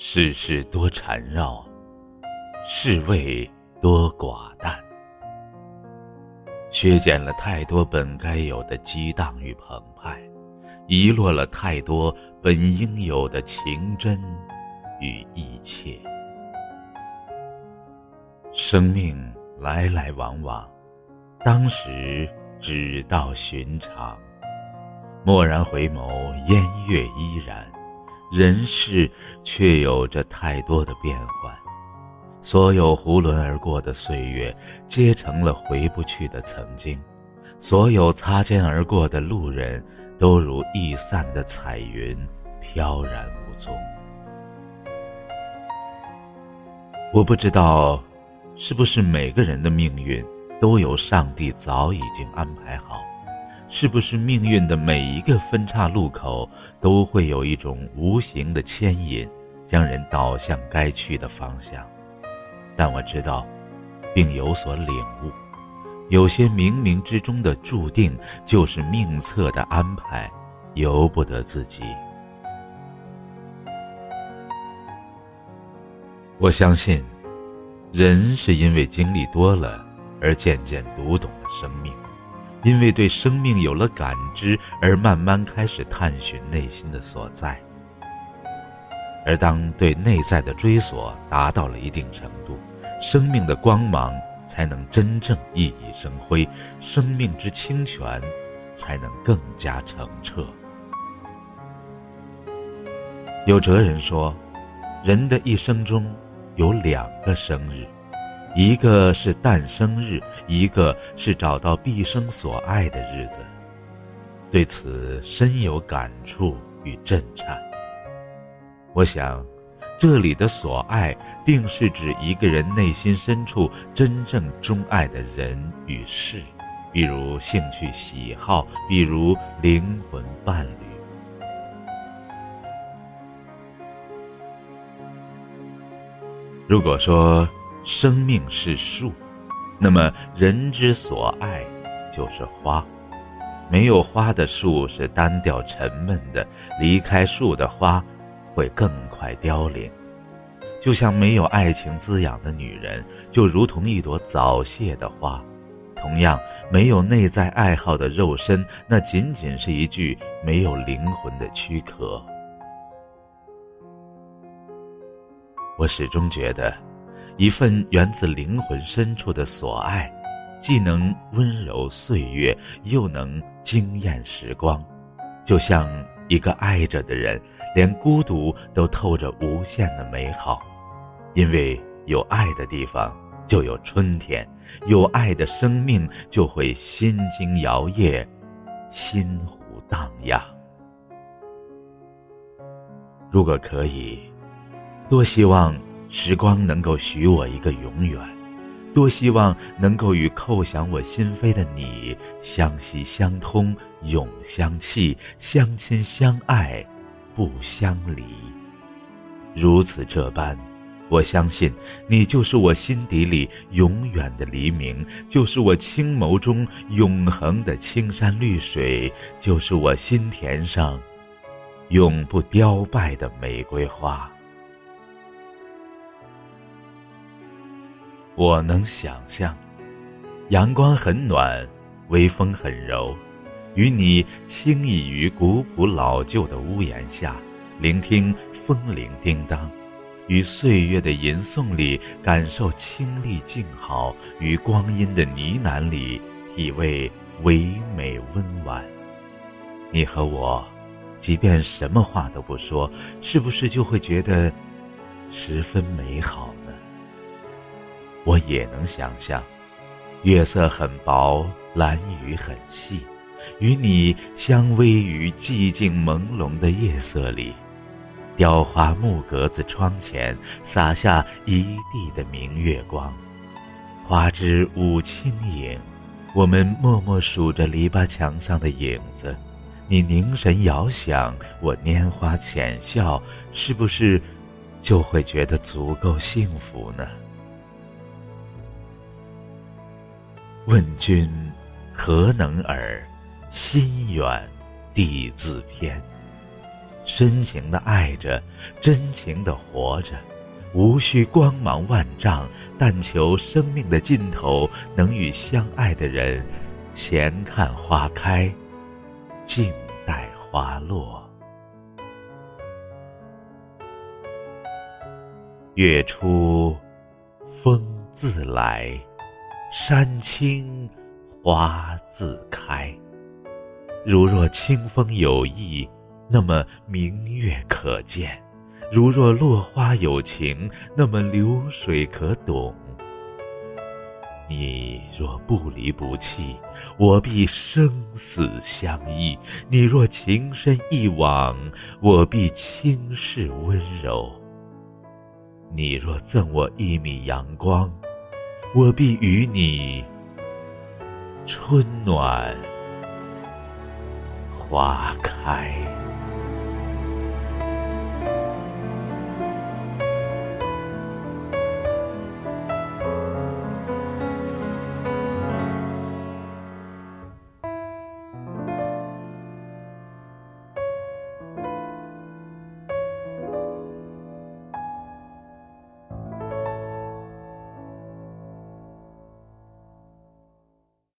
世事多缠绕，世味多寡淡，削减了太多本该有的激荡与澎湃，遗落了太多本应有的情真与意切。生命来来往往，当时只道寻常。蓦然回眸，烟月依然。人世却有着太多的变幻，所有囫囵而过的岁月，皆成了回不去的曾经；所有擦肩而过的路人，都如易散的彩云，飘然无踪。我不知道，是不是每个人的命运，都由上帝早已经安排好。是不是命运的每一个分岔路口，都会有一种无形的牵引，将人导向该去的方向？但我知道，并有所领悟，有些冥冥之中的注定，就是命策的安排，由不得自己。我相信，人是因为经历多了，而渐渐读懂了生命。因为对生命有了感知，而慢慢开始探寻内心的所在。而当对内在的追索达到了一定程度，生命的光芒才能真正熠熠生辉，生命之清泉才能更加澄澈。有哲人说，人的一生中有两个生日。一个是诞生日，一个是找到毕生所爱的日子。对此深有感触与震颤。我想，这里的所爱，定是指一个人内心深处真正钟爱的人与事，比如兴趣喜好，比如灵魂伴侣。如果说，生命是树，那么人之所爱就是花。没有花的树是单调沉闷的，离开树的花会更快凋零。就像没有爱情滋养的女人，就如同一朵早谢的花。同样，没有内在爱好的肉身，那仅仅是一具没有灵魂的躯壳。我始终觉得。一份源自灵魂深处的所爱，既能温柔岁月，又能惊艳时光，就像一个爱着的人，连孤独都透着无限的美好。因为有爱的地方就有春天，有爱的生命就会心惊摇曳，心湖荡漾。如果可以，多希望。时光能够许我一个永远，多希望能够与叩响我心扉的你相惜相通，永相契，相亲相爱，不相离。如此这般，我相信你就是我心底里永远的黎明，就是我青眸中永恒的青山绿水，就是我心田上永不凋败的玫瑰花。我能想象，阳光很暖，微风很柔，与你轻倚于古朴老旧的屋檐下，聆听风铃叮当，于岁月的吟诵里感受清丽静好，于光阴的呢喃里体味唯美温婉。你和我，即便什么话都不说，是不是就会觉得十分美好？我也能想象，月色很薄，蓝雨很细，与你相偎于寂静朦胧的夜色里，雕花木格子窗前洒下一地的明月光，花枝舞轻影，我们默默数着篱笆墙上的影子，你凝神遥想，我拈花浅笑，是不是就会觉得足够幸福呢？问君何能尔？心远地自偏。深情的爱着，真情的活着，无需光芒万丈，但求生命的尽头能与相爱的人闲看花开，静待花落。月出，风自来，山青，花自开。如若清风有意，那么明月可见；如若落花有情，那么流水可懂。你若不离不弃，我必生死相依；你若情深一往，我必轻视温柔。你若赠我一米阳光，我必与你春暖花开。